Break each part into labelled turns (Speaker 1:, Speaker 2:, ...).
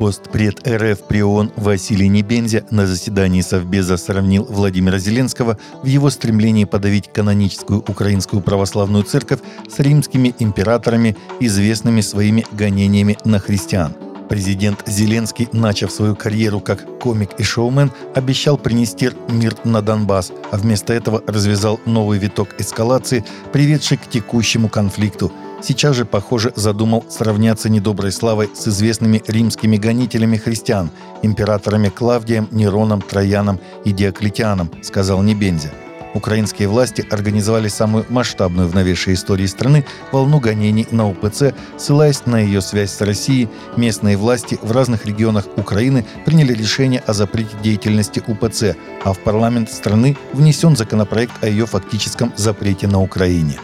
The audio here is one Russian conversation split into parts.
Speaker 1: Постпред РФ при ООН Василий Небензя на заседании Совбеза сравнил Владимира Зеленского в его стремлении подавить каноническую украинскую православную церковь с римскими императорами, известными своими гонениями на христиан. Президент Зеленский, начав свою карьеру как комик и шоумен, обещал принести мир на Донбасс, а вместо этого развязал новый виток эскалации, приведший к текущему конфликту – Сейчас же, похоже, задумал сравняться недоброй славой с известными римскими гонителями христиан, императорами Клавдием, Нероном, Трояном и Диоклетианом, сказал Небензя. Украинские власти организовали самую масштабную в новейшей истории страны волну гонений на УПЦ, ссылаясь на ее связь с Россией. Местные власти в разных регионах Украины приняли решение о запрете деятельности УПЦ, а в парламент страны внесен законопроект о ее фактическом запрете на Украине.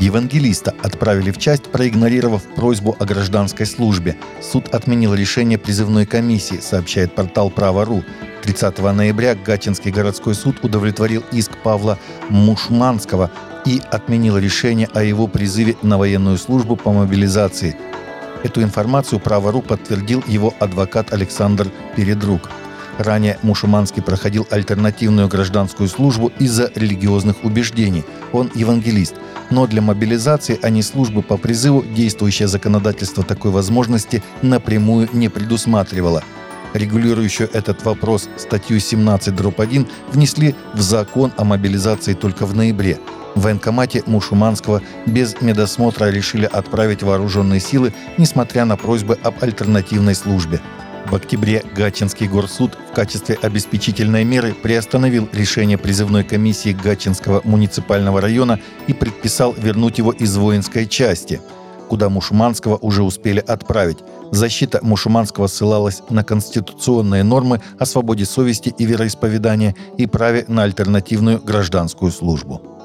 Speaker 1: Евангелиста отправили в часть, проигнорировав просьбу о гражданской службе. Суд отменил решение призывной комиссии, сообщает портал «Право.ру». 30 ноября Гатчинский городской суд удовлетворил иск Павла Мушманского и отменил решение о его призыве на военную службу по мобилизации. Эту информацию «Право.ру» подтвердил его адвокат Александр Передруг. Ранее Мушуманский проходил альтернативную гражданскую службу из-за религиозных убеждений. Он евангелист. Но для мобилизации, а не службы по призыву, действующее законодательство такой возможности напрямую не предусматривало. Регулирующую этот вопрос статью 17 дробь 1 внесли в закон о мобилизации только в ноябре. В военкомате Мушуманского без медосмотра решили отправить вооруженные силы, несмотря на просьбы об альтернативной службе. В октябре Гатчинский горсуд в качестве обеспечительной меры приостановил решение призывной комиссии Гатчинского муниципального района и предписал вернуть его из воинской части, куда Мушманского уже успели отправить. Защита Мушуманского ссылалась на конституционные нормы о свободе совести и вероисповедания и праве на альтернативную гражданскую службу.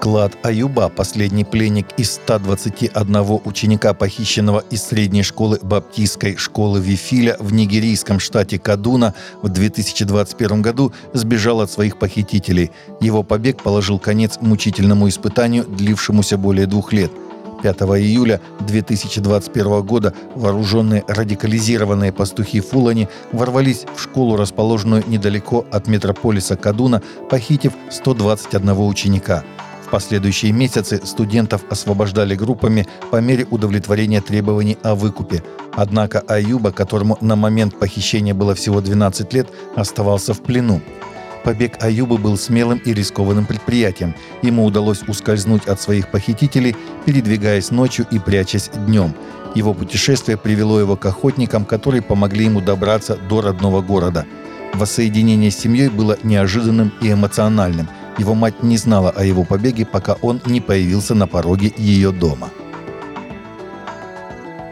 Speaker 1: Клад Аюба, последний пленник из 121 ученика, похищенного из средней школы баптистской школы Вифиля в нигерийском штате Кадуна в 2021 году, сбежал от своих похитителей. Его побег положил конец мучительному испытанию, длившемуся более двух лет – 5 июля 2021 года вооруженные радикализированные пастухи Фулани ворвались в школу, расположенную недалеко от метрополиса Кадуна, похитив 121 ученика – в последующие месяцы студентов освобождали группами по мере удовлетворения требований о выкупе. Однако Аюба, которому на момент похищения было всего 12 лет, оставался в плену. Побег Аюба был смелым и рискованным предприятием. Ему удалось ускользнуть от своих похитителей, передвигаясь ночью и прячась днем. Его путешествие привело его к охотникам, которые помогли ему добраться до родного города. Воссоединение с семьей было неожиданным и эмоциональным. Его мать не знала о его побеге, пока он не появился на пороге ее дома.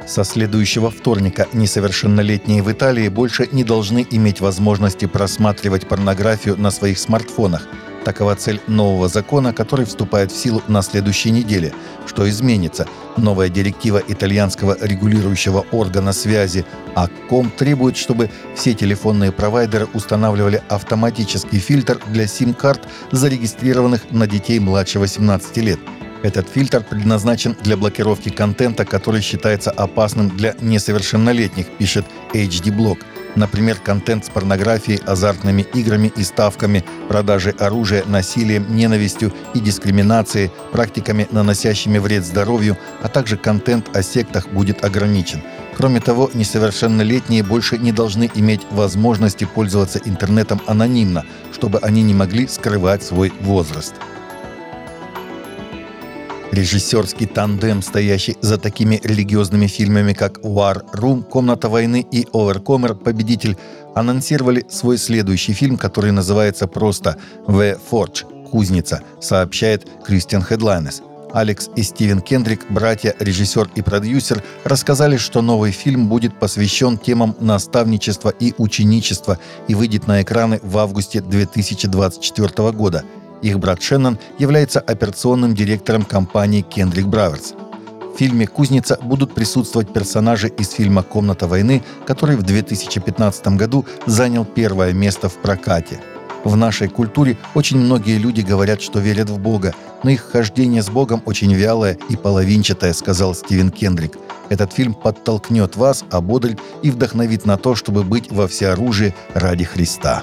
Speaker 1: Со следующего вторника несовершеннолетние в Италии больше не должны иметь возможности просматривать порнографию на своих смартфонах. Такова цель нового закона, который вступает в силу на следующей неделе. Что изменится? Новая директива итальянского регулирующего органа связи АККОМ требует, чтобы все телефонные провайдеры устанавливали автоматический фильтр для сим-карт, зарегистрированных на детей младше 18 лет – этот фильтр предназначен для блокировки контента, который считается опасным для несовершеннолетних, пишет HD Block. Например, контент с порнографией, азартными играми и ставками, продажей оружия, насилием, ненавистью и дискриминацией, практиками, наносящими вред здоровью, а также контент о сектах будет ограничен. Кроме того, несовершеннолетние больше не должны иметь возможности пользоваться интернетом анонимно, чтобы они не могли скрывать свой возраст. Режиссерский тандем, стоящий за такими религиозными фильмами, как «War Room», «Комната войны» и «Overcomer. Победитель», анонсировали свой следующий фильм, который называется просто «The Forge» — «Кузница», сообщает Кристиан Хедлайнес. Алекс и Стивен Кендрик, братья, режиссер и продюсер, рассказали, что новый фильм будет посвящен темам наставничества и ученичества и выйдет на экраны в августе 2024 года – их брат Шеннон является операционным директором компании Kendrick Brothers. В фильме «Кузница» будут присутствовать персонажи из фильма «Комната войны», который в 2015 году занял первое место в прокате. В нашей культуре очень многие люди говорят, что верят в Бога, но их хождение с Богом очень вялое и половинчатое, сказал Стивен Кендрик. Этот фильм подтолкнет вас, ободрит и вдохновит на то, чтобы быть во всеоружии ради Христа.